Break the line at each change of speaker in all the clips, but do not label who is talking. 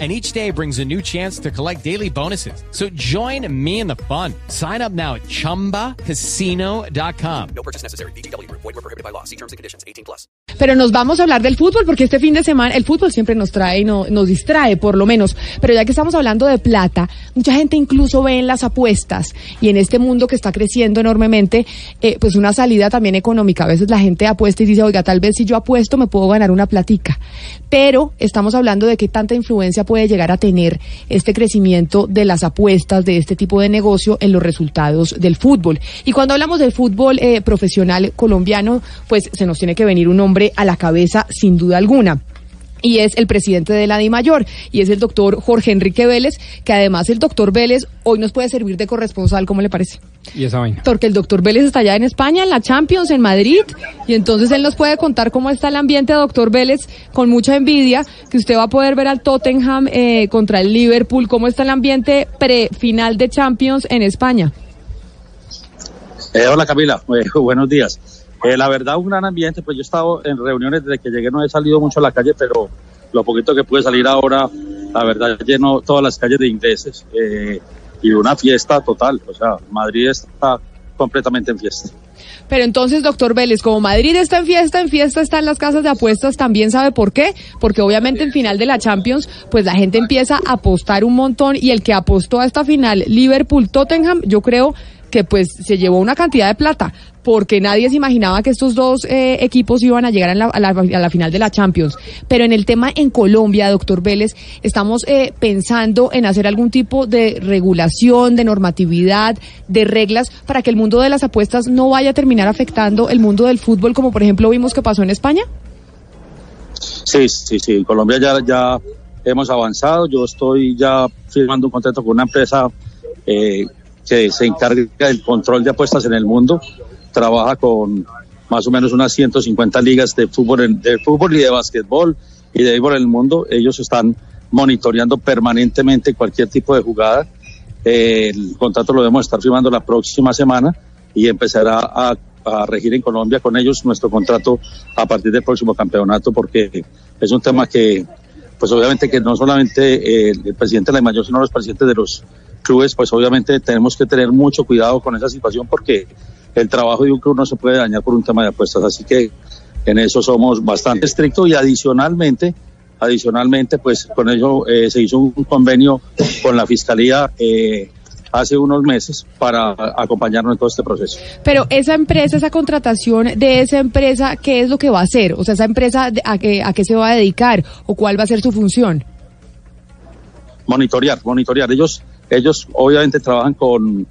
and each day brings a new chance to collect daily bonuses. So join me in the fun. Sign up now at ChumbaCasino.com. No purchase necessary. BGW. Void were prohibited by law. See terms and conditions. 18 plus. Pero nos vamos a hablar del fútbol porque este fin de semana el fútbol siempre nos trae y no, nos distrae por lo menos. Pero ya que estamos hablando de plata, mucha gente incluso ve en las apuestas y en este mundo que está creciendo enormemente, eh, pues una salida también económica. A veces la gente apuesta y dice, oiga, tal vez si yo apuesto me puedo ganar una platica. Pero estamos hablando de qué tanta influencia puede llegar a tener este crecimiento de las apuestas de este tipo de negocio en los resultados del fútbol. Y cuando hablamos del fútbol eh, profesional colombiano, pues se nos tiene que venir un hombre a la cabeza sin duda alguna y es el presidente de la DIMAYOR, y es el doctor Jorge Enrique Vélez, que además el doctor Vélez hoy nos puede servir de corresponsal, ¿cómo le parece?
Y esa vaina.
Porque el doctor Vélez está allá en España, en la Champions, en Madrid, y entonces él nos puede contar cómo está el ambiente, doctor Vélez, con mucha envidia, que usted va a poder ver al Tottenham eh, contra el Liverpool, cómo está el ambiente pre-final de Champions en España.
Eh, hola Camila, eh, buenos días. Eh, la verdad, un gran ambiente, pues yo he estado en reuniones desde que llegué, no he salido mucho a la calle, pero lo poquito que pude salir ahora, la verdad, lleno todas las calles de ingleses eh, y una fiesta total, o sea, Madrid está completamente en fiesta.
Pero entonces, doctor Vélez, como Madrid está en fiesta, en fiesta están las casas de apuestas, también sabe por qué, porque obviamente en final de la Champions, pues la gente empieza a apostar un montón y el que apostó a esta final, Liverpool-Tottenham, yo creo que pues se llevó una cantidad de plata, porque nadie se imaginaba que estos dos eh, equipos iban a llegar a la, final de la Champions. Pero en el tema en Colombia, doctor Vélez, estamos eh, pensando en hacer algún tipo de regulación, de normatividad, de reglas para que el mundo de las apuestas no vaya a terminar afectando el mundo del fútbol, como por ejemplo vimos que pasó en España.
Sí, sí, sí. En Colombia ya, ya hemos avanzado. Yo estoy ya firmando un contrato con una empresa eh, que se encarga del control de apuestas en el mundo. Trabaja con más o menos unas 150 ligas de fútbol, de fútbol y de básquetbol y de béisbol en el mundo. Ellos están monitoreando permanentemente cualquier tipo de jugada. el contrato lo debemos estar firmando la próxima semana y empezará a, regir en Colombia con ellos nuestro contrato a partir del próximo campeonato porque es un tema que, pues obviamente que no solamente el presidente de la mayor, sino los presidentes de los clubes, pues obviamente tenemos que tener mucho cuidado con esa situación porque el trabajo de un club no se puede dañar por un tema de apuestas. Así que en eso somos bastante estrictos y adicionalmente, adicionalmente, pues con ello eh, se hizo un convenio con la fiscalía. Eh, hace unos meses para acompañarnos en todo este proceso.
Pero esa empresa, esa contratación de esa empresa, ¿qué es lo que va a hacer? O sea, esa empresa, ¿a qué, a qué se va a dedicar o cuál va a ser su función?
Monitorear, monitorear. Ellos ellos obviamente trabajan con,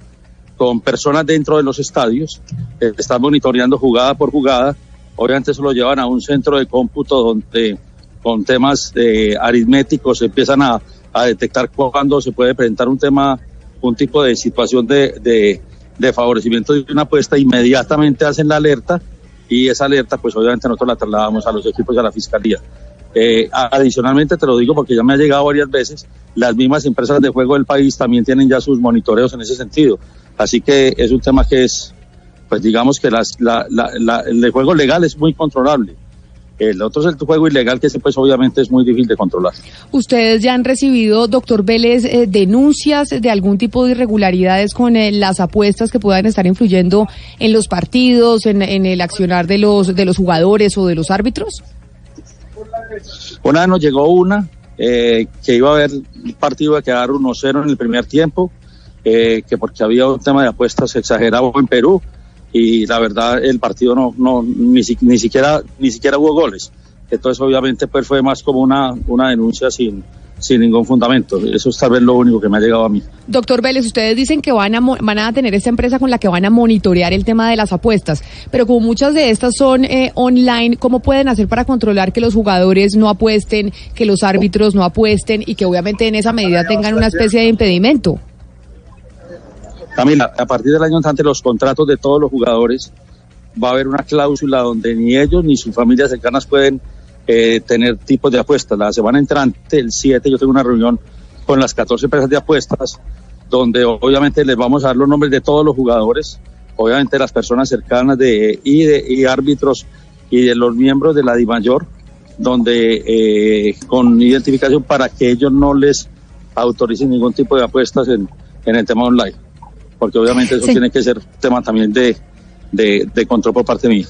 con personas dentro de los estadios, eh, están monitoreando jugada por jugada. Obviamente eso lo llevan a un centro de cómputo donde con temas de aritméticos empiezan a, a detectar cuándo se puede presentar un tema, un tipo de situación de, de, de favorecimiento de una apuesta, inmediatamente hacen la alerta y esa alerta pues obviamente nosotros la trasladamos a los equipos y a la fiscalía. Eh, adicionalmente te lo digo porque ya me ha llegado varias veces, las mismas empresas de juego del país también tienen ya sus monitoreos en ese sentido. Así que es un tema que es, pues digamos que las, la, la, el juego legal es muy controlable. El otro es el juego ilegal que pues obviamente es muy difícil de controlar.
¿Ustedes ya han recibido, doctor Vélez, eh, denuncias de algún tipo de irregularidades con eh, las apuestas que puedan estar influyendo en los partidos, en, en el accionar de los, de los jugadores o de los árbitros?
Una vez nos llegó una eh, que iba a haber un partido de quedar 1-0 en el primer tiempo, eh, que porque había un tema de apuestas exagerado en Perú y la verdad el partido no, no ni, ni siquiera ni siquiera hubo goles. Entonces obviamente pues fue más como una, una denuncia sin, sin ningún fundamento. Eso es tal vez lo único que me ha llegado a mí.
Doctor Vélez, ustedes dicen que van a, van a tener esta empresa con la que van a monitorear el tema de las apuestas, pero como muchas de estas son eh, online, ¿cómo pueden hacer para controlar que los jugadores no apuesten, que los árbitros no apuesten y que obviamente en esa medida tengan una especie de impedimento?
Camila, a partir del año entrante los contratos de todos los jugadores va a haber una cláusula donde ni ellos ni sus familias cercanas pueden eh, tener tipos de apuestas. La semana entrante, el 7, yo tengo una reunión con las 14 empresas de apuestas, donde obviamente les vamos a dar los nombres de todos los jugadores, obviamente las personas cercanas de, y, de, y árbitros y de los miembros de la DIMAYOR, donde eh, con identificación para que ellos no les autoricen ningún tipo de apuestas en, en el tema online, porque obviamente eso tiene que ser tema también de, de, de control por parte mía.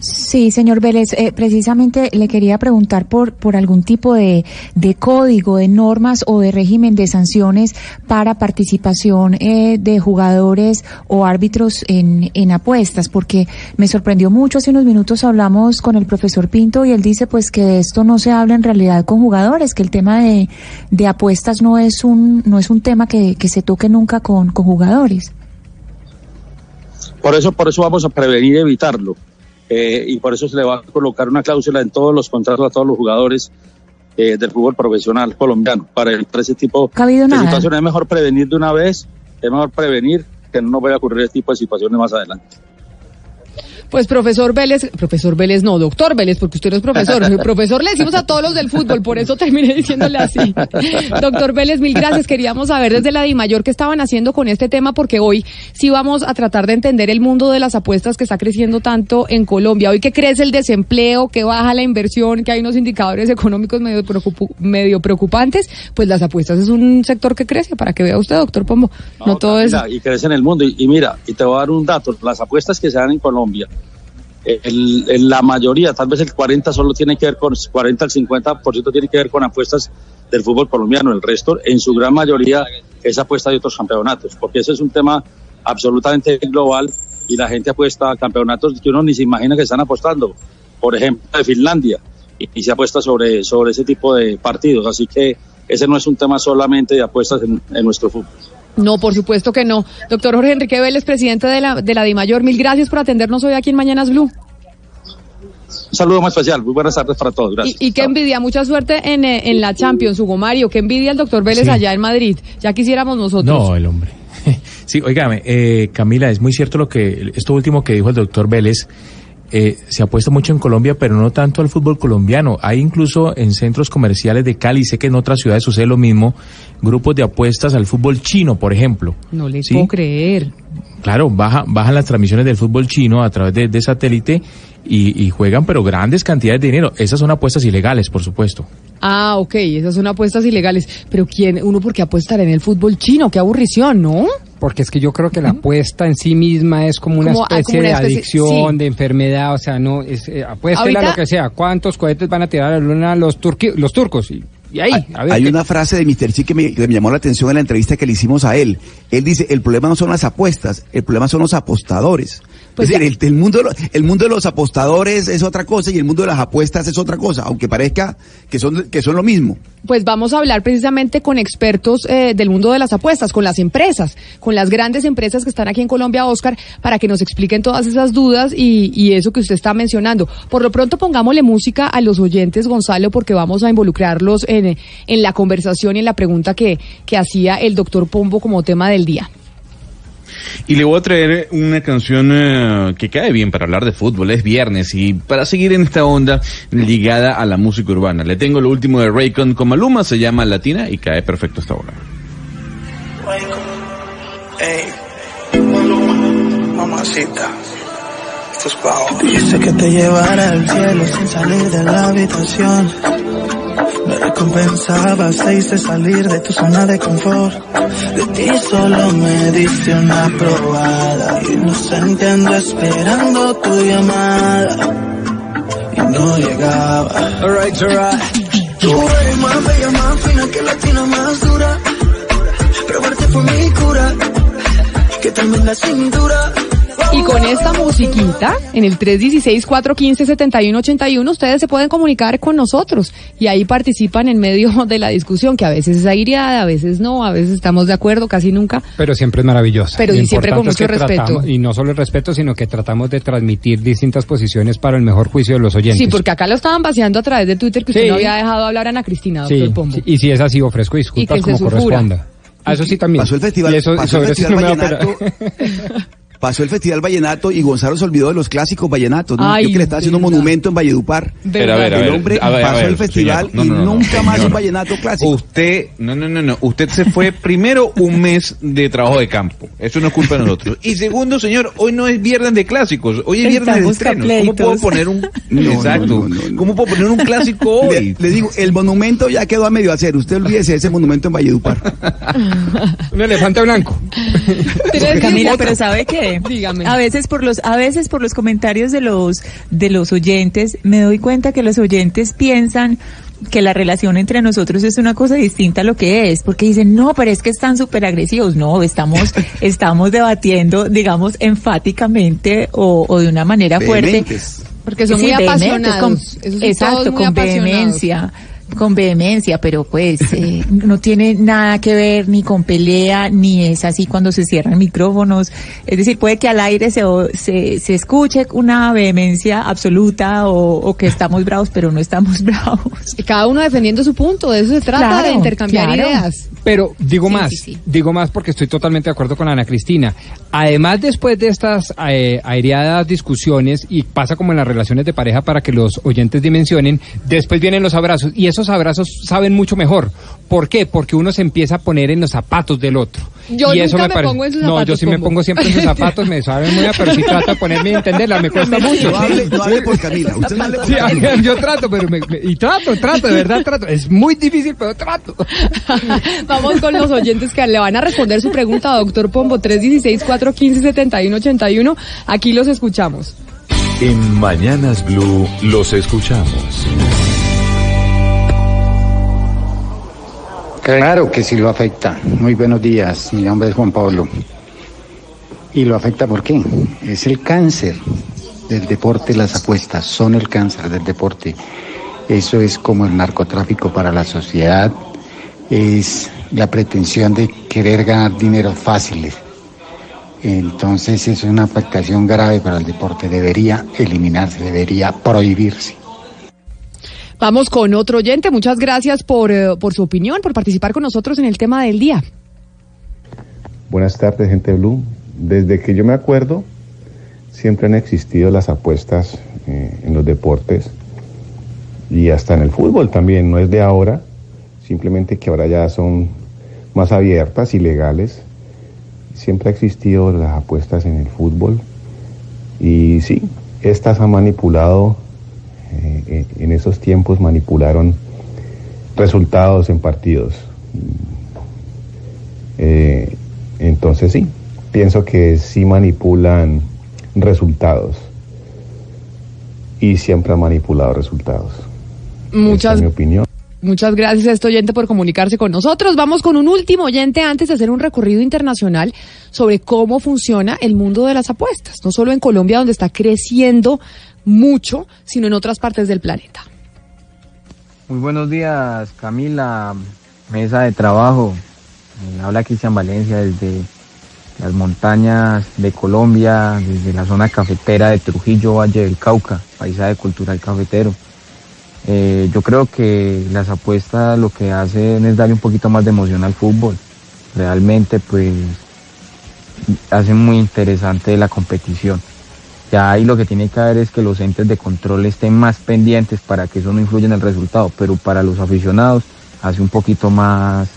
Sí, señor Vélez, eh, precisamente le quería preguntar por, por algún tipo de, de código, de normas o de régimen de sanciones para participación eh, de jugadores o árbitros en, en apuestas, porque me sorprendió mucho. Hace unos minutos hablamos con el profesor Pinto y él dice pues que de esto no se habla en realidad con jugadores, que el tema de, de apuestas no es un, no es un tema que, que se toque nunca con, con jugadores.
Por eso, por eso vamos a prevenir y evitarlo. Eh, y por eso se le va a colocar una cláusula en todos los contratos a todos los jugadores eh, del fútbol profesional colombiano para evitar ese tipo de situaciones. Es mejor prevenir de una vez, es mejor prevenir que no vaya a ocurrir ese tipo de situaciones más adelante.
Pues profesor Vélez, profesor Vélez no, doctor Vélez, porque usted no es profesor. profesor le decimos a todos los del fútbol, por eso terminé diciéndole así. doctor Vélez, mil gracias. Queríamos saber desde la DIMAYOR qué estaban haciendo con este tema, porque hoy sí vamos a tratar de entender el mundo de las apuestas que está creciendo tanto en Colombia. Hoy que crece el desempleo, que baja la inversión, que hay unos indicadores económicos medio, medio preocupantes, pues las apuestas es un sector que crece, para que vea usted, doctor Pombo. No, todo es...
Y crece en el mundo. Y, y mira, y te voy a dar un dato, las apuestas que se dan en Colombia el, la mayoría, tal vez el 40 solo tiene que ver con, 40 al 50% tiene que ver con apuestas del fútbol colombiano, el resto en su gran mayoría es apuesta de otros campeonatos, porque ese es un tema absolutamente global y la gente apuesta a campeonatos que uno ni se imagina que están apostando, por ejemplo de Finlandia, y, se apuesta sobre, sobre ese tipo de partidos, así que ese no es un tema solamente de apuestas en, en nuestro fútbol.
No, por supuesto que no. Doctor Jorge Enrique Vélez, presidente de la, de la DIMAYOR, mil gracias por atendernos hoy aquí en Mañanas Blue.
Un saludo muy especial, muy buenas tardes para todos. Gracias.
Y, qué envidia, mucha suerte en, eh, en la Champions, Hugo Mario. Qué envidia el doctor Vélez allá en Madrid. Ya quisiéramos nosotros.
No, el hombre. Sí, oígame, eh, Camila, es muy cierto lo que, esto último que dijo el doctor Vélez. Eh, se apuesta mucho en Colombia, pero no tanto al fútbol colombiano. Hay incluso en centros comerciales de Cali, sé que en otras ciudades sucede lo mismo, grupos de apuestas al fútbol chino, por ejemplo.
No le puedo creer.
Claro, baja, bajan las transmisiones del fútbol chino a través de, de satélite y, y, juegan, pero grandes cantidades de dinero. Esas son apuestas ilegales, por supuesto.
Ah, ok, esas son apuestas ilegales. Pero ¿quién, uno por qué apostar en el fútbol chino? Qué aburrición, ¿no?
Porque es que yo creo que la apuesta en sí misma es como una ah, especie de adicción, de enfermedad, o sea, no, es, eh, apuéstela lo que sea. ¿Cuántos cohetes van a tirar a la luna los, los turcos? Y, y ahí,
a ver Hay una frase de Mr. Chi que me, que me, llamó la atención en la entrevista que le hicimos a él. Él dice, el problema no son las apuestas, el problema son los apostadores. Pues es decir, el, el, mundo, el mundo de los apostadores es otra cosa y el mundo de las apuestas es otra cosa, aunque parezca que son, que son lo mismo.
Pues vamos a hablar precisamente con expertos eh, del mundo de las apuestas, con las empresas, con las grandes empresas que están aquí en Colombia, Oscar, para que nos expliquen todas esas dudas y, y eso que usted está mencionando. Por lo pronto pongámosle música a los oyentes, Gonzalo, porque vamos a involucrarlos en, en la conversación y en la pregunta que, que hacía el doctor Pombo como tema del día.
Y le voy a traer una canción uh, que cae bien para hablar de fútbol, es viernes y para seguir en esta onda ligada a la música urbana. Le tengo lo último de Raycon con Maluma, se llama Latina y cae perfecto esta hora. Hey,
mamacita. Dice que te llevará al cielo sin salir de la habitación. Me recompensabas, te hice salir de tu zona de confort. De ti solo me diste una probada. Inocente ando esperando tu llamada. Y no llegaba. Alright, alright. Tú eres más bella, más fina que la tina más dura. Probarte fue mi cura. Que tremenda cintura.
Y con esta musiquita, en el 316-415-7181, ustedes se pueden comunicar con nosotros y ahí participan en medio de la discusión, que a veces es aireada, a veces no, a veces estamos de acuerdo, casi nunca.
Pero siempre es maravillosa.
Pero y siempre con mucho respeto.
Tratamos, y no solo el respeto, sino que tratamos de transmitir distintas posiciones para el mejor juicio de los oyentes.
Sí, porque acá lo estaban vaciando a través de Twitter que usted sí. no había dejado hablar a Ana Cristina, doctor
sí,
Pombo.
y si es así, ofrezco disculpas como corresponda. Ah, eso sí también.
Pasó el festival,
y eso,
pasó
sobre
el festival
eso no
vallenato. Pasó el Festival Vallenato y Gonzalo se olvidó de los clásicos vallenatos. ¿no? Yo que le estaba haciendo un monumento en Valledupar.
Pero, a ver,
el hombre pasó el festival y nunca más un vallenato clásico.
Usted, no, no, no, no. Usted se fue primero un mes de trabajo de campo. Eso no es culpa de nosotros. Y segundo, señor, hoy no es viernes de clásicos. Hoy es viernes de estrenos. ¿Cómo puedo poner un, exacto. ¿Cómo puedo poner un clásico hoy?
Le, digo, el monumento ya quedó a medio hacer. Usted olvídese de ese monumento en Valledupar.
un elefante blanco.
Camila, pero ¿sabe qué? Dígame. A veces por los, a veces por los comentarios de los, de los oyentes, me doy cuenta que los oyentes piensan que la relación entre nosotros es una cosa distinta a lo que es, porque dicen, no, pero es que están súper agresivos. No, estamos, estamos debatiendo, digamos, enfáticamente o, o de una manera fuerte.
Porque son muy apasionados.
exacto, con vehemencia con vehemencia, pero pues eh, no tiene nada que ver ni con pelea, ni es así cuando se cierran micrófonos. Es decir, puede que al aire se, se, se escuche una vehemencia absoluta o, que estamos bravos, pero no estamos bravos.
Cada uno defendiendo su punto, de eso se trata, de intercambiar ideas.
Pero digo más, digo más porque estoy totalmente de acuerdo con Ana Cristina. Además, después de estas eh, aireadas discusiones, y pasa como en las relaciones de pareja para que los oyentes dimensionen, después vienen los abrazos, y esos abrazos saben mucho mejor. ¿Por qué? Porque uno se empieza a poner en los zapatos del otro.
Yo
y
eso me, pongo en sus
No, yo sí me pongo siempre en sus zapatos, me saben muy bien, pero si trato de ponerme y entenderla, me cuesta mucho.
No hable, no hable por Camila, usted no hable por Camila.
Yo trato, pero me, y trato, trato, de verdad trato. Es muy difícil, pero trato.
Vamos con los oyentes que le van a responder su pregunta, doctor Pombo, 316-415-7181. Aquí los escuchamos.
En Mañanas Blue los escuchamos.
Claro que sí lo afecta. Muy buenos días, mi nombre es Juan Pablo. ¿Y lo afecta por qué? Es el cáncer del deporte, las apuestas son el cáncer del deporte. Eso es como el narcotráfico para la sociedad, es la pretensión de querer ganar dinero fácil. Entonces es una afectación grave para el deporte, debería eliminarse, debería prohibirse.
Vamos con otro oyente. Muchas gracias por, eh, por su opinión, por participar con nosotros en el tema del día.
Buenas tardes, gente Blue. Desde que yo me acuerdo, siempre han existido las apuestas eh, en los deportes y hasta en el fútbol también. No es de ahora, simplemente que ahora ya son más abiertas y legales. Siempre ha existido las apuestas en el fútbol y sí, estas han manipulado eh, eh, en esos tiempos manipularon resultados en partidos. Eh, entonces sí, pienso que sí manipulan resultados y siempre han manipulado resultados.
Muchas,
es mi opinión.
Muchas gracias a este oyente por comunicarse con nosotros. Vamos con un último oyente antes de hacer un recorrido internacional sobre cómo funciona el mundo de las apuestas, no solo en Colombia donde está creciendo mucho, sino en otras partes del planeta.
Muy buenos días, Camila, mesa de trabajo. Eh, habla Cristian Valencia desde las montañas de Colombia, desde la zona cafetera de Trujillo, Valle del Cauca, paisaje cultural cafetero. Eh, yo creo que las apuestas lo que hacen es darle un poquito más de emoción al fútbol. Realmente pues hacen muy interesante la competición. Ya ahí lo que tiene que haber es que los entes de control estén más pendientes para que eso no influya en el resultado, pero para los aficionados hace un poquito más,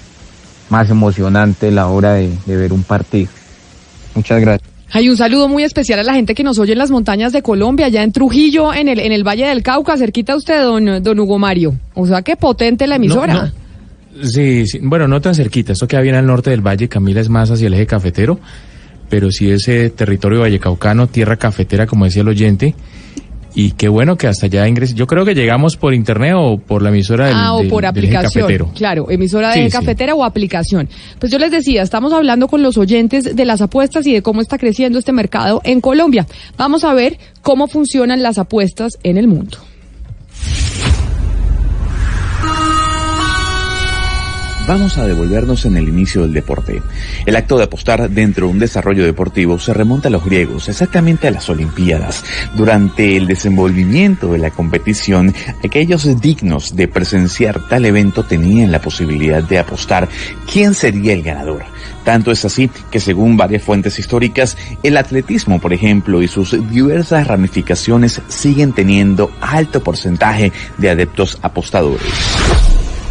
más emocionante la hora de, ver un partido. Muchas gracias.
Hay un saludo muy especial a la gente que nos oye en las montañas de Colombia, allá en Trujillo, en el, en el Valle del Cauca, cerquita a usted, don, don Hugo Mario. O sea, qué potente la emisora.
Sí, sí, bueno, no tan cerquita. Esto queda bien al norte del valle, Camila es más hacia el eje cafetero pero sí ese territorio vallecaucano, tierra cafetera, como decía el oyente. Y qué bueno que hasta allá ingrese. Yo creo que llegamos por internet o por la emisora del,
ah, o por aplicación. Claro, emisora de cafetera o aplicación. Pues yo les decía, estamos hablando con los oyentes de las apuestas y de cómo está creciendo este mercado en Colombia. Vamos a ver cómo funcionan las apuestas en el mundo.
Vamos a devolvernos en el inicio del deporte. El acto de apostar dentro de un desarrollo deportivo se remonta a los griegos, exactamente a las Olimpiadas. Durante el desenvolvimiento de la competición, aquellos dignos de presenciar tal evento tenían la posibilidad de apostar quién sería el ganador. Tanto es así que según varias fuentes históricas, el atletismo, por ejemplo, y sus diversas ramificaciones siguen teniendo alto porcentaje de adeptos apostadores.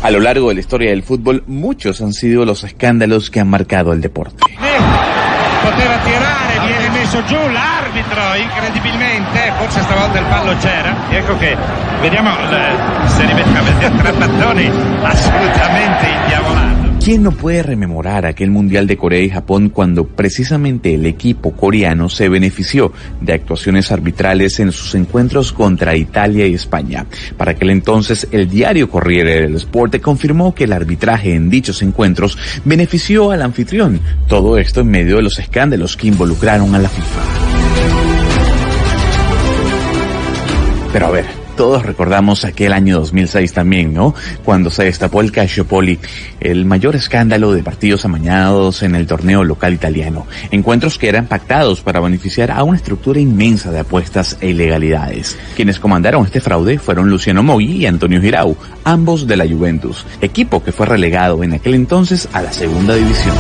A lo largo de la historia del fútbol, muchos han sido los escándalos que han marcado el deporte.
Ecco che vediamo se rimettiamo trapattoni assolutamente indiavolato.
¿Quién no puede rememorar aquel Mundial de Corea y Japón cuando precisamente el equipo coreano se benefició de actuaciones arbitrales en sus encuentros contra Italia y España? Para aquel entonces, el diario Corriere del Sport confirmó que el arbitraje en dichos encuentros benefició al anfitrión. Todo esto en medio de los escándalos que involucraron a la FIFA. Pero a ver, todos recordamos aquel año 2006 también, ¿no? Cuando se destapó el Calciopoli, el mayor escándalo de partidos amañados en el torneo local italiano. Encuentros que eran pactados para beneficiar a una estructura inmensa de apuestas e ilegalidades. Quienes comandaron este fraude fueron Luciano Moggi y Antonio Girau, ambos de la Juventus, equipo que fue relegado en aquel entonces a la segunda división.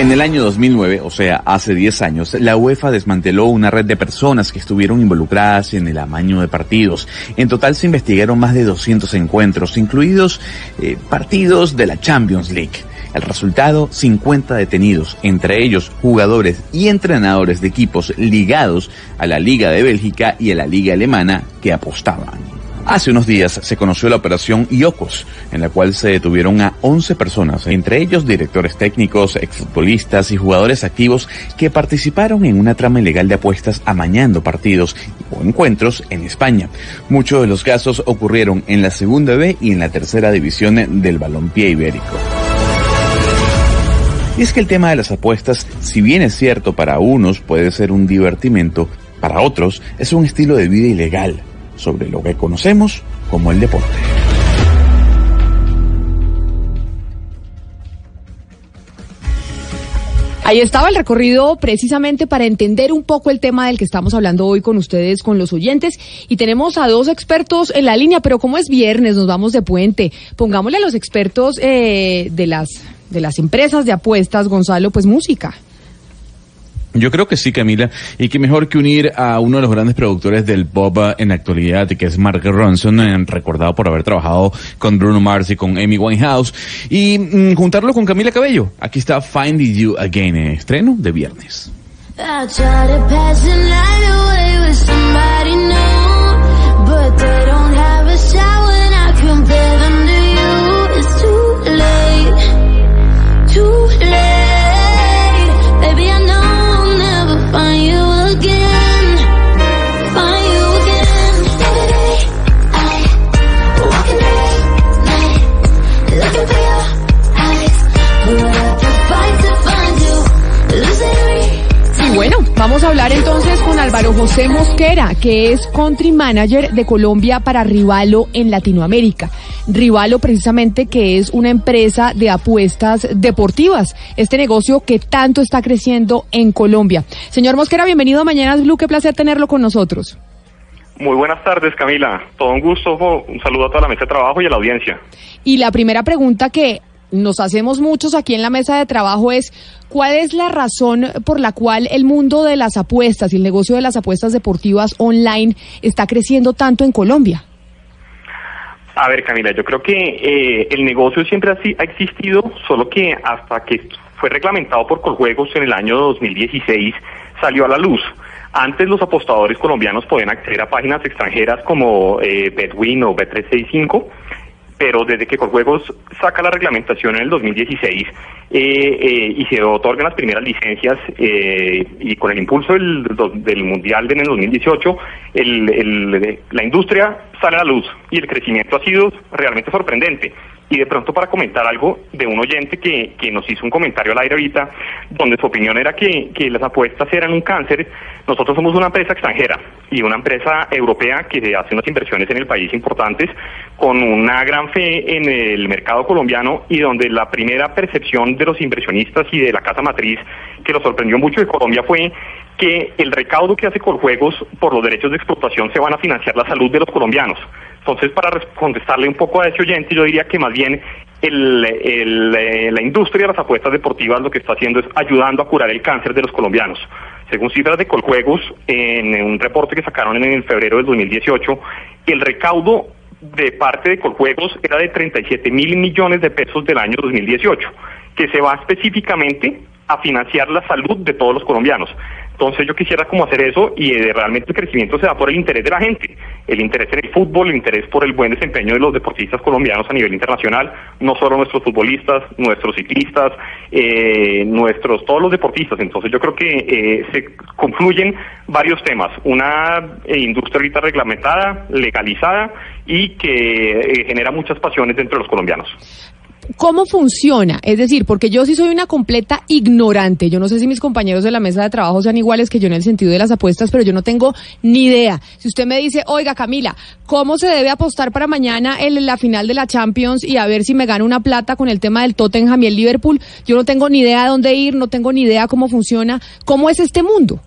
En el año 2009, o sea, hace 10 años, la UEFA desmanteló una red de personas que estuvieron involucradas en el amaño de partidos. En total se investigaron más de 200 encuentros, incluidos eh, partidos de la Champions League. El resultado, 50 detenidos, entre ellos jugadores y entrenadores de equipos ligados a la Liga de Bélgica y a la Liga Alemana que apostaban. Hace unos días se conoció la operación IOCOS, en la cual se detuvieron a 11 personas, entre ellos directores técnicos, exfutbolistas y jugadores activos que participaron en una trama ilegal de apuestas amañando partidos o encuentros en España. Muchos de los casos ocurrieron en la segunda B y en la tercera división del balompié ibérico. Y es que el tema de las apuestas, si bien es cierto para unos puede ser un divertimento, para otros es un estilo de vida ilegal sobre lo que conocemos como el deporte.
Ahí estaba el recorrido precisamente para entender un poco el tema del que estamos hablando hoy con ustedes, con los oyentes. Y tenemos a dos expertos en la línea, pero como es viernes, nos vamos de puente. Pongámosle a los expertos eh, de, las, de las empresas de apuestas, Gonzalo, pues música.
Yo creo que sí, Camila, y que mejor que unir a uno de los grandes productores del pop en la actualidad, que es Mark Ronson, eh, recordado por haber trabajado con Bruno Mars y con Amy Winehouse, y mm, juntarlo con Camila Cabello. Aquí está Finding You Again, estreno de viernes.
Mosquera, que es country manager de Colombia para Rivalo en Latinoamérica. Rivalo precisamente que es una empresa de apuestas deportivas, este negocio que tanto está creciendo en Colombia. Señor Mosquera, bienvenido a Mañanas Blue, qué placer tenerlo con nosotros.
Muy buenas tardes, Camila. Todo un gusto. Un saludo a toda la mesa de trabajo y a la audiencia.
Y la primera pregunta que nos hacemos muchos aquí en la mesa de trabajo es cuál es la razón por la cual el mundo de las apuestas y el negocio de las apuestas deportivas online está creciendo tanto en Colombia.
A ver, Camila, yo creo que eh, el negocio siempre ha, existido, solo que hasta que fue reglamentado por Coljuegos en el año 2016 salió a la luz. Antes los apostadores colombianos podían acceder a páginas extranjeras como eh, Betwin o Bet365 pero desde que Corjuegos saca la reglamentación en el 2016, y se otorgan las primeras licencias y con el impulso del, del Mundial en el 2018, la industria sale a la luz y el crecimiento ha sido realmente sorprendente. Y de pronto para comentar algo de un oyente que, que nos hizo un comentario al aire ahorita, donde su opinión era que, que las apuestas eran un cáncer, nosotros somos una empresa extranjera y una empresa europea que hace unas inversiones en el país importantes con una gran fe en el mercado colombiano y donde la primera percepción de los inversionistas y de la casa matriz que nos sorprendió mucho de Colombia fue que el recaudo que hace Coljuegos por los derechos de explotación se van a financiar la salud de los colombianos. Entonces, para contestarle un poco a ese oyente, yo diría que más bien eh, la industria de las apuestas deportivas lo que está haciendo es ayudando a curar el cáncer de los colombianos. Según cifras de Coljuegos, en un reporte que sacaron en febrero del 2018, el recaudo de parte de Coljuegos era de 37 mil millones de pesos del año 2018, que se va específicamente a financiar la salud de todos los colombianos. Entonces yo quisiera como hacer eso y eh, realmente el crecimiento se da por el interés de la gente, el interés en el fútbol, el interés por el buen desempeño de los deportistas colombianos a nivel internacional, no solo nuestros futbolistas, nuestros ciclistas, eh, nuestros todos los deportistas. Entonces yo creo que eh, se confluyen varios temas, una industria ahorita reglamentada, legalizada y que genera muchas pasiones entre los colombianos.
¿Cómo funciona? Es decir, porque yo sí soy una completa ignorante. Yo no sé si mis compañeros de la mesa de trabajo sean iguales que yo en el sentido de las apuestas, pero yo no tengo ni idea. Si usted me dice, oiga Camila, ¿cómo se debe apostar para mañana en la final de la Champions y a ver si me gano una plata con el tema del Tottenham y el Liverpool? Yo no tengo ni idea de dónde ir, no tengo ni idea cómo funciona. ¿Cómo es este mundo?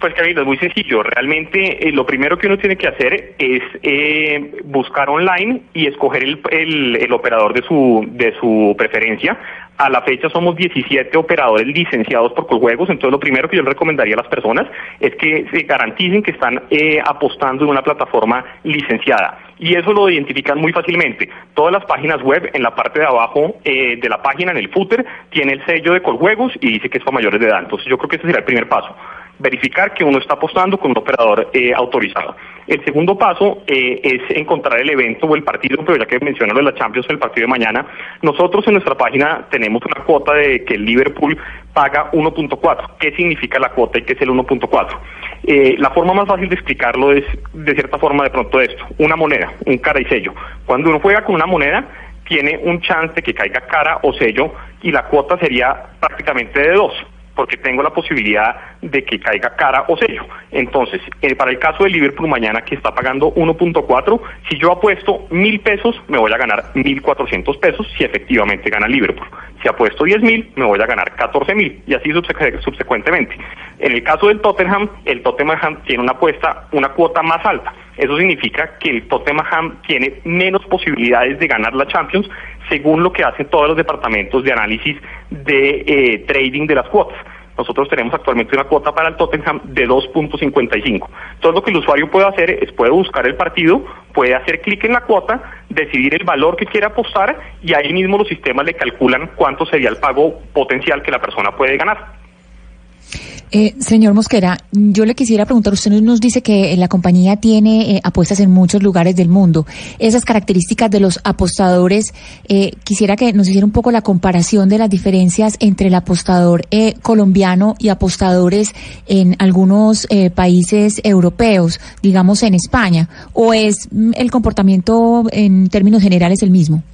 Pues Camilo, es muy sencillo. Realmente eh, lo primero que uno tiene que hacer es eh, buscar online y escoger el, el, operador de su, de su preferencia. A la fecha somos 17 operadores licenciados por Coljuegos, entonces lo primero que yo le recomendaría a las personas es que se garanticen que están eh, apostando en una plataforma licenciada. Y eso lo identifican muy fácilmente. Todas las páginas web, en la parte de abajo de la página, en el footer, tiene el sello de Coljuegos y dice que es para mayores de edad. Entonces yo creo que ese será el primer paso verificar que uno está apostando con un operador eh, autorizado. El segundo paso eh, es encontrar el evento o el partido, pero ya que mencionan de la Champions, el partido de mañana, nosotros en nuestra página tenemos una cuota de que el Liverpool paga 1.4. ¿Qué significa la cuota y qué es el 1.4? Eh, la forma más fácil de explicarlo es, de cierta forma, de pronto esto, una moneda, un cara y sello. Cuando uno juega con una moneda, tiene un chance de que caiga cara o sello y la cuota sería prácticamente de dos porque tengo la posibilidad de que caiga cara o sello. Entonces, eh, para el caso de Liverpool mañana que está pagando 1.4, si yo apuesto mil pesos, me voy a ganar 1.400 pesos si efectivamente gana Liverpool. Si apuesto 10 mil, me voy a ganar 14 mil y así subsecuentemente. En el caso del Tottenham, el Tottenham tiene una apuesta, una cuota más alta. Eso significa que el Tottenham tiene menos posibilidades de ganar la Champions según lo que hacen todos los departamentos de análisis de eh, trading de las cuotas. Nosotros tenemos actualmente una cuota para el Tottenham de 2.55. Todo lo que el usuario puede hacer es puede buscar el partido, puede hacer clic en la cuota, decidir el valor que quiere apostar y ahí mismo los sistemas le calculan cuánto sería el pago potencial que la persona puede ganar.
Eh, señor Mosquera, yo le quisiera preguntar, usted nos dice que la compañía tiene eh, apuestas en muchos lugares del mundo. Esas características de los apostadores, eh, quisiera que nos hiciera un poco la comparación de las diferencias entre el apostador eh, colombiano y apostadores en algunos eh, países europeos, digamos en España, o es mm, el comportamiento en términos generales el mismo.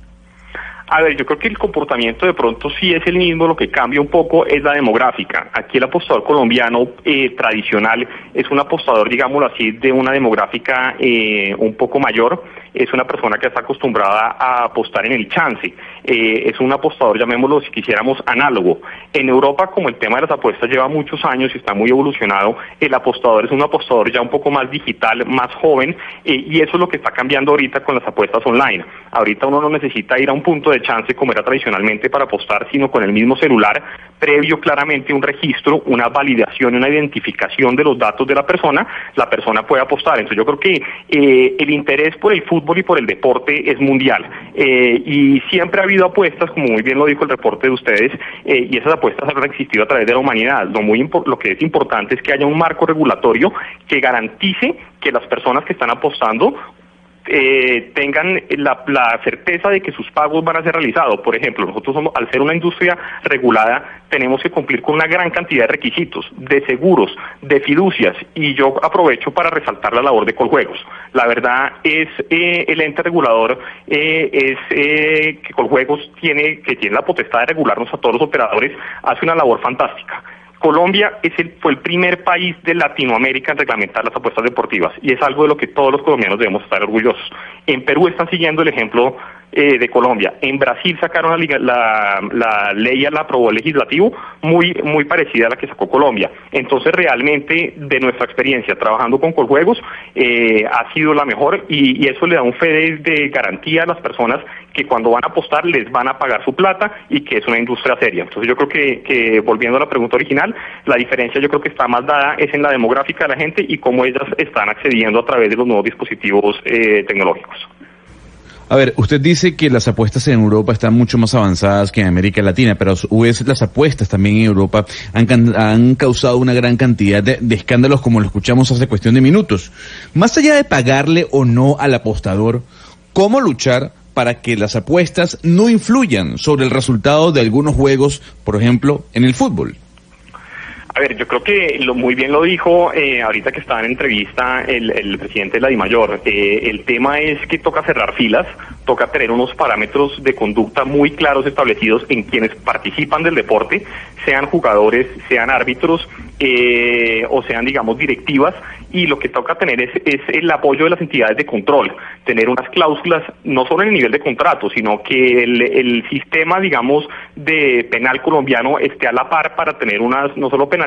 A ver, yo creo que el comportamiento de pronto sí es el mismo, lo que cambia un poco es la demográfica. Aquí el apostador colombiano eh, tradicional es un apostador, digámoslo así, de una demográfica eh, un poco mayor, es una persona que está acostumbrada a apostar en el chance, eh, es un apostador, llamémoslo si quisiéramos, análogo. En Europa, como el tema de las apuestas lleva muchos años y está muy evolucionado, el apostador es un apostador ya un poco más digital, más joven, y eso es lo que está cambiando ahorita con las apuestas online. Ahorita uno no necesita ir a un punto de chance como era tradicionalmente para apostar, sino con el mismo celular, previo claramente un registro, una validación una identificación de los datos de la persona, la persona puede apostar. Entonces yo creo que eh, el interés por el fútbol y por el deporte es mundial. Eh, y siempre ha habido apuestas, como muy bien lo dijo el reporte de ustedes, eh, y esas apuestas han existido a través de la humanidad. Lo, muy lo que es importante es que haya un marco regulatorio que garantice que las personas que están apostando eh, tengan la, certeza de que sus pagos van a ser realizados. Por ejemplo, nosotros somos, al ser una industria regulada, tenemos que cumplir con una gran cantidad de requisitos, de seguros, de fiducias, y yo aprovecho para resaltar la labor de Coljuegos. La verdad es eh, el ente regulador eh, es eh, que Coljuegos tiene que tiene la potestad de regularnos a todos los operadores, hace una labor fantástica. Colombia es el, fue el primer país de Latinoamérica en reglamentar las apuestas deportivas y es algo de lo que todos los colombianos debemos estar orgullosos. En Perú están siguiendo el ejemplo eh, de Colombia. En Brasil sacaron la, la, la ley, la aprobó el legislativo, muy, muy parecida a la que sacó Colombia. Entonces, realmente, de nuestra experiencia trabajando con Coljuegos, eh, ha sido la mejor y, eso le da un fe de, garantía a las personas que cuando van a apostar les van a pagar su plata y que es una industria seria. Entonces, yo creo que, que volviendo a la pregunta original, la diferencia yo creo que está más dada es en la demográfica de la gente y cómo ellas están accediendo a través de los nuevos dispositivos eh, tecnológicos.
A ver, usted dice que las apuestas en Europa están mucho más avanzadas que en América Latina, pero las apuestas también en Europa han, han causado una gran cantidad de, de, escándalos como lo escuchamos hace cuestión de minutos. Más allá de pagarle o no al apostador, ¿cómo luchar para que las apuestas no influyan sobre el resultado de algunos juegos, por ejemplo, en el fútbol?
A ver, yo creo que lo, muy bien lo dijo eh, ahorita que estaba en entrevista el, el presidente de la DIMAYOR. Eh, el tema es que toca cerrar filas, toca tener unos parámetros de conducta muy claros establecidos en quienes participan del deporte, sean jugadores, sean árbitros eh, o sean, digamos, directivas. Y lo que toca tener es, el apoyo de las entidades de control, tener unas cláusulas no solo en el nivel de contrato, sino que el, sistema, digamos, de penal colombiano esté a la par para tener unas no solo penales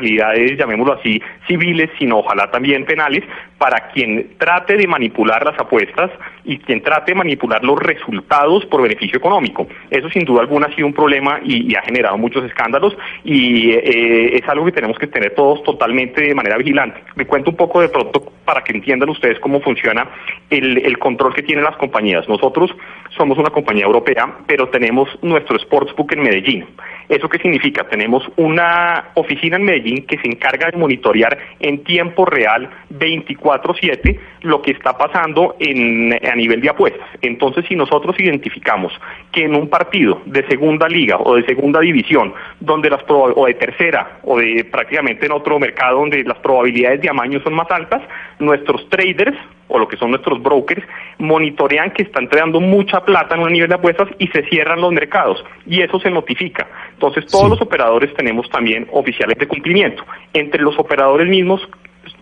llamémoslo así, civiles, sino ojalá también penales, para quien trate de manipular las apuestas y quien trate de manipular los resultados por beneficio económico. Eso sin duda alguna ha sido un problema y, ha generado muchos escándalos y eh, es algo que tenemos que tener todos totalmente de manera vigilante. Me cuento un poco de pronto para que entiendan ustedes cómo funciona el, control que tienen las compañías. Nosotros somos una compañía europea, pero tenemos nuestro sportsbook en Medellín. ¿Eso qué significa? Tenemos una oficina en Medellín que se encarga de monitorear en tiempo real 24/7 lo que está pasando en, a nivel de apuestas. Entonces, si nosotros identificamos que en un partido de segunda liga o de segunda división, donde las o de tercera o de prácticamente en otro mercado donde las probabilidades de amaño son más altas, nuestros traders o lo que son nuestros brokers, monitorean que están entregando mucha plata en un nivel de apuestas y se cierran los mercados. Y eso se notifica. Entonces, todos los operadores tenemos también oficiales de cumplimiento. Entre los operadores mismos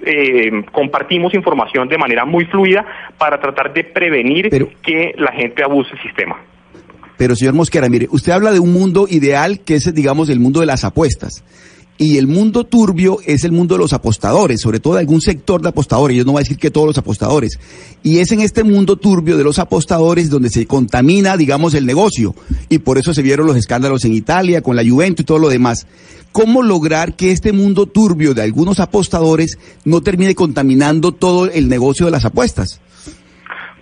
eh, compartimos información de manera muy fluida para tratar de prevenir que la gente abuse el sistema.
Pero señor Mosquera, mire, usted habla de un mundo ideal que es, digamos, el mundo de las apuestas. Y el mundo turbio es el mundo de los apostadores, sobre todo de algún sector de apostadores. Yo no voy a decir que todos los apostadores. Y es en este mundo turbio de los apostadores donde se contamina, digamos, el negocio. Y por eso se vieron los escándalos en Italia, con la Juventus y todo lo demás. ¿Cómo lograr que este mundo turbio de algunos apostadores no termine contaminando todo el negocio de las apuestas?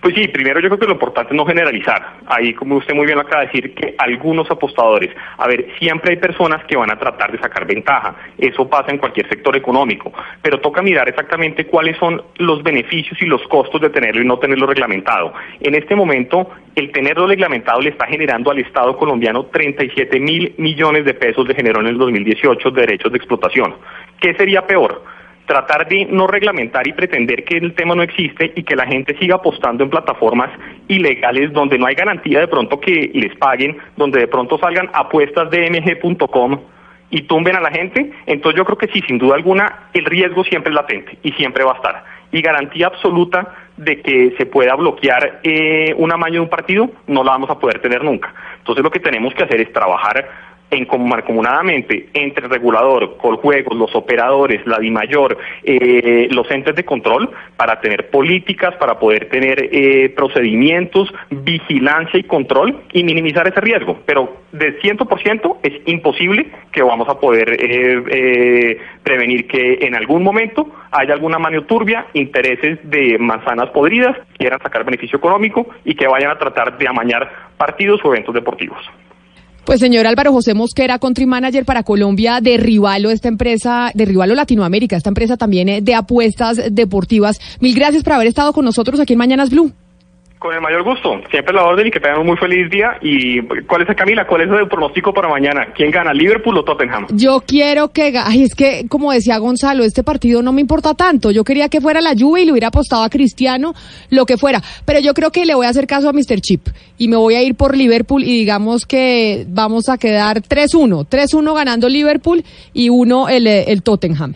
Pues sí, primero yo creo que lo importante es no generalizar. Ahí, como usted muy bien lo acaba de decir, que algunos apostadores, a ver, siempre hay personas que van a tratar de sacar ventaja. Eso pasa en cualquier sector económico. Pero toca mirar exactamente cuáles son los beneficios y los costos de tenerlo y no tenerlo reglamentado. En este momento, el tenerlo reglamentado le está generando al Estado colombiano 37 mil millones de pesos de generó en el 2018 de derechos de explotación. ¿Qué sería peor? Tratar de no reglamentar y pretender que el tema no existe y que la gente siga apostando en plataformas ilegales donde no hay garantía de pronto que les paguen, donde de pronto salgan apuestas de mg.com y tumben a la gente, entonces yo creo que sí, sin duda alguna, el riesgo siempre es latente y siempre va a estar. Y garantía absoluta de que se pueda bloquear eh, un amaño de un partido, no la vamos a poder tener nunca. Entonces lo que tenemos que hacer es trabajar en comunadamente entre el regulador, Coljuegos, los operadores, la DIMAYOR, eh, los entes de control para tener políticas, para poder tener eh, procedimientos, vigilancia y control y minimizar ese riesgo. Pero de 100% es imposible que vamos a poder eh, eh, prevenir que en algún momento haya alguna mano turbia, intereses de manzanas podridas, quieran sacar beneficio económico y que vayan a tratar de amañar partidos o eventos deportivos.
Pues señor Álvaro José Mosquera, country manager para Colombia de Rivalo, esta empresa, de Rivalo Latinoamérica, esta empresa también eh, de apuestas deportivas. Mil gracias por haber estado con nosotros aquí en Mañanas Blue.
Con el mayor gusto, siempre la orden y que tengan un muy feliz día. ¿Y cuál es, Camila, cuál es el pronóstico para mañana? ¿Quién gana, Liverpool o Tottenham?
Yo quiero que, ay, es que, como decía Gonzalo, este partido no me importa tanto. Yo quería que fuera la Juve y le hubiera apostado a Cristiano, lo que fuera. Pero yo creo que le voy a hacer caso a Mr. Chip y me voy a ir por Liverpool y digamos que vamos a quedar 3-1. 3-1 ganando Liverpool y uno el, el Tottenham.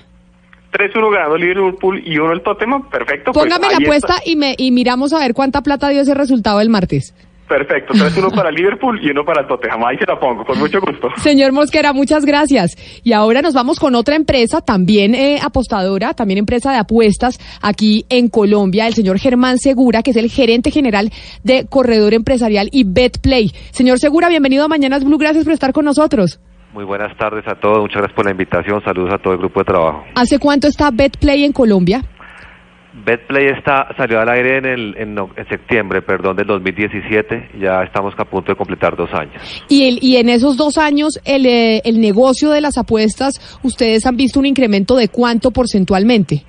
3-1 ganando Liverpool y uno el Tottenham, perfecto.
Pues Póngame la apuesta y, me, y miramos a ver cuánta plata dio ese resultado el martes.
Perfecto, 3-1 para Liverpool y uno para el Tottenham. Ahí se la pongo, con mucho gusto.
Señor Mosquera, muchas gracias. Y ahora nos vamos con otra empresa, también eh, apostadora, también empresa de apuestas aquí en Colombia, el señor Germán Segura, que es el gerente general de Corredor Empresarial y BetPlay. Señor Segura, bienvenido a Mañanas Blue, gracias por estar con nosotros.
Muy buenas tardes a todos, muchas gracias por la invitación, saludos a todo el grupo de trabajo.
¿Hace cuánto está BetPlay en Colombia?
BetPlay está, salió al aire en, el, en, septiembre, perdón, del 2017, ya estamos a punto de completar dos años.
¿Y, el, y en esos dos años el, eh, el negocio de las apuestas, ustedes han visto un incremento de cuánto porcentualmente?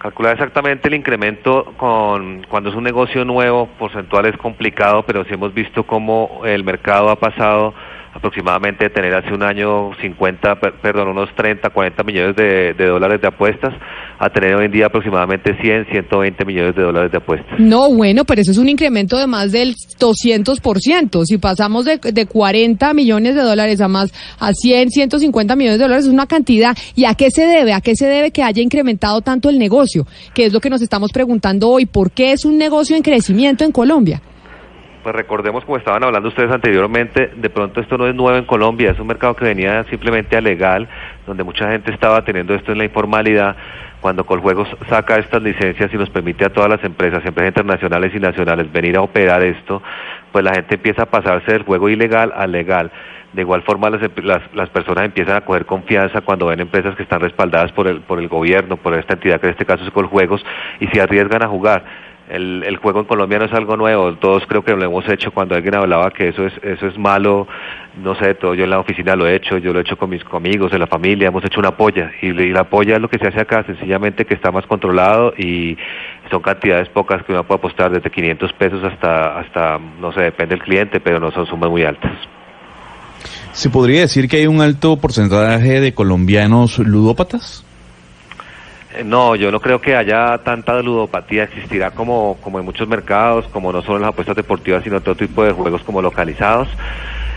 Calcular exactamente el incremento con cuando es un negocio nuevo, porcentual es complicado, pero sí hemos visto cómo el mercado ha pasado aproximadamente de tener hace un año 50, perdón, unos 30, 40 millones de, dólares de apuestas a tener hoy en día aproximadamente 100, 120 millones de dólares de apuestas.
No, bueno, pero eso es un incremento de más del 200%. Si pasamos de, de 40 millones de dólares a más, a 100, 150 millones de dólares, es una cantidad. ¿Y a qué se debe? ¿A qué se debe que haya incrementado tanto el negocio? Que es lo que nos estamos preguntando hoy. ¿Por qué es un negocio en crecimiento en Colombia?
Pues recordemos como estaban hablando ustedes anteriormente, de pronto esto no es nuevo en Colombia, es un mercado que venía simplemente a legal, donde mucha gente estaba teniendo esto en la informalidad. Cuando Coljuegos saca estas licencias y nos permite a todas las empresas, empresas internacionales y nacionales, venir a operar esto, pues la gente empieza a pasarse del juego ilegal al legal. De igual forma, las, las, personas empiezan a coger confianza cuando ven empresas que están respaldadas por el, por el gobierno, por esta entidad que en este caso es Coljuegos, y se arriesgan a jugar el, el, juego en Colombia no es algo nuevo, todos creo que lo hemos hecho cuando alguien hablaba que eso es, eso es malo, no sé, todo, yo en la oficina lo he hecho, yo lo he hecho con mis amigos, en la familia, hemos hecho una polla, y, la polla es lo que se hace acá, sencillamente que está más controlado y son cantidades pocas que uno puede apostar desde 500 pesos hasta, hasta no sé, depende del cliente, pero no son sumas muy altas.
¿Se podría decir que hay un alto porcentaje de colombianos ludópatas?
No, yo no creo que haya tanta ludopatía, existirá como, como en muchos mercados, como no solo en las apuestas deportivas, sino todo tipo de juegos como localizados.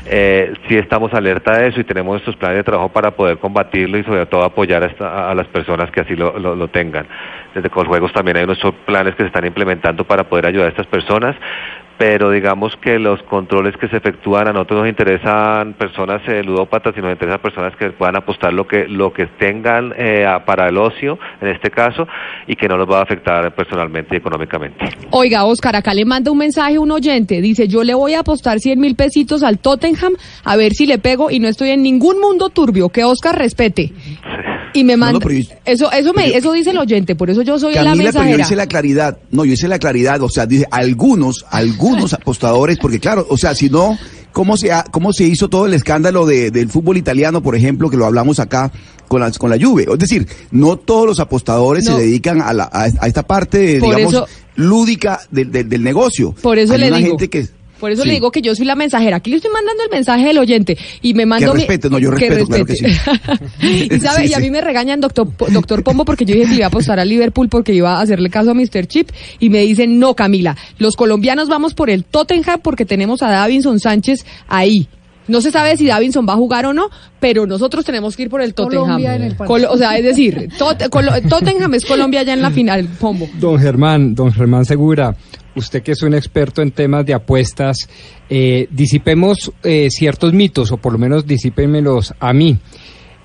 Eh, sí estamos alerta de eso y tenemos estos planes de trabajo para poder combatirlo y sobre todo apoyar a, las personas que así lo, lo, tengan. Desde Coljuegos también hay unos planes que se están implementando para poder ayudar a estas personas pero digamos que los controles que se efectúan a nosotros nos interesan personas eh, ludópatas y nos interesan personas que puedan apostar lo que lo que tengan eh, para el ocio en este caso y que no los va a afectar personalmente y económicamente.
Oiga, Oscar, acá le manda un mensaje un oyente, dice yo le voy a apostar 100 mil pesitos al Tottenham a ver si le pego y no estoy en ningún mundo turbio, que Oscar respete. Y me manda. eso, eso, me, eso dice el oyente, por eso yo soy la mensajera.
Pero yo hice la claridad. No, yo hice la claridad. O sea, dice algunos, algunos apostadores, porque claro, o sea, si no, ¿cómo se, ha, cómo se hizo todo el escándalo de, del fútbol italiano, por ejemplo, que lo hablamos acá con la, con la Juve? Es decir, no todos los apostadores se dedican a, la, a, esta parte, digamos, lúdica del, del, negocio.
Por eso le digo. gente que por eso le digo que yo soy la mensajera. Aquí le estoy mandando el mensaje del oyente y me mando
que respete, no, yo respeto, Claro que sí.
y sabe, y a mí me regañan doctor doctor Pombo porque yo dije que iba a apostar a Liverpool porque iba a hacerle caso a Mr. Chip y me dicen, "No, Camila, los colombianos vamos por el Tottenham porque tenemos a Davinson Sánchez ahí." No se sabe si Davinson va a jugar o no, pero nosotros tenemos que ir por el Tottenham. o sea, es decir, Tottenham es Colombia ya en la final, Pombo.
Don Germán, don Germán Segura, usted que es un experto en temas de apuestas, eh, disipemos eh, ciertos mitos, o por lo menos disípenmelos a mí.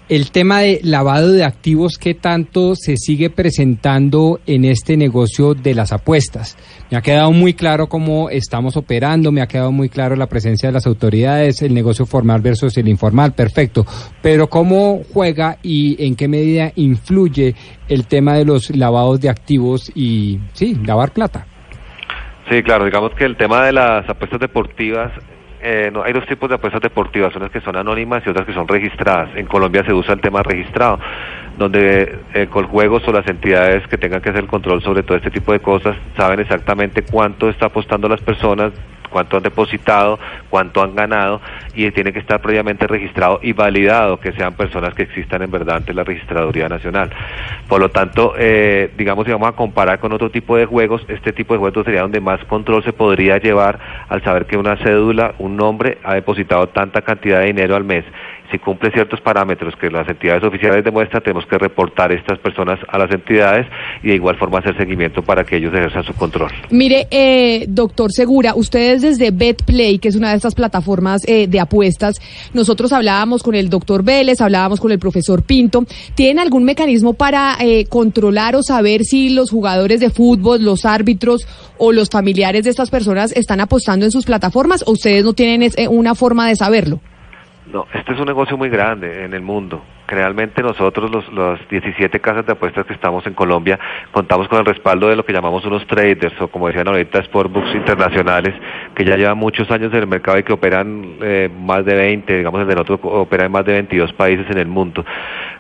El tema de lavado de activos, ¿qué tanto se sigue presentando en este negocio de las apuestas? Me ha quedado muy claro cómo estamos operando, me ha quedado muy claro la presencia de las autoridades, el negocio formal versus el informal, perfecto. Pero ¿cómo juega y en qué medida influye el tema de los lavados de activos y, sí, lavar plata?
Sí, claro, digamos que el tema de las apuestas deportivas eh, no, hay dos tipos de apuestas deportivas, unas que son anónimas y otras que son registradas. En Colombia se usa el tema registrado, donde eh, juegos o las entidades que tengan que hacer el control sobre todo este tipo de cosas saben exactamente cuánto está apostando las personas, cuánto han depositado, cuánto han ganado y tiene que estar previamente registrado y validado que sean personas que existan en verdad ante la Registraduría Nacional. Por lo tanto, eh, digamos, si vamos a comparar con otro tipo de juegos, este tipo de juegos sería donde más control se podría llevar al saber que una cédula, un nombre, ha depositado tanta cantidad de dinero al mes si cumple ciertos parámetros que las entidades oficiales demuestran, tenemos que reportar estas personas a las entidades y de igual forma hacer seguimiento para que ellos ejerzan su control.
Mire, eh, doctor Segura, ustedes desde BetPlay, que es una de estas plataformas eh, de apuestas, nosotros hablábamos con el doctor Vélez, hablábamos con el profesor Pinto, ¿tienen algún mecanismo para eh, controlar o saber si los jugadores de fútbol, los árbitros o los familiares de estas personas están apostando en sus plataformas o ustedes no tienen eh, una forma de saberlo?
No, este es un negocio muy grande en el mundo. Realmente nosotros, los, los 17 casas de apuestas que estamos en Colombia, contamos con el respaldo de lo que llamamos unos traders, o como decían ahorita, sportbooks internacionales, que ya llevan muchos años en el mercado y que operan eh, más de 20, digamos, el de nosotros opera en más de 22 países en el mundo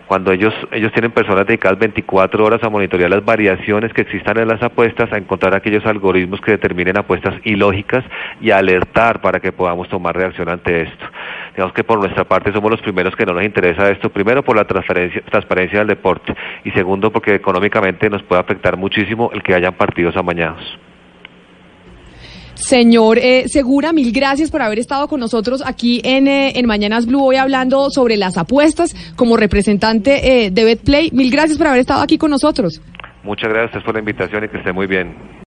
cuando ellos, ellos tienen personas dedicadas 24 horas a monitorear las variaciones que existan en las apuestas, a encontrar aquellos algoritmos que determinen apuestas ilógicas y alertar para que podamos tomar reacción ante esto. Digamos que por nuestra parte somos los primeros que no nos interesa esto, primero por la transparencia, transparencia del deporte y segundo porque económicamente nos puede afectar muchísimo el que hayan partidos amañados.
Señor eh, Segura, mil gracias por haber estado con nosotros aquí en, eh, en Mañanas Blue, hoy hablando sobre las apuestas como representante eh, de BetPlay. Mil gracias por haber estado aquí con nosotros.
Muchas gracias por la invitación y que esté muy bien.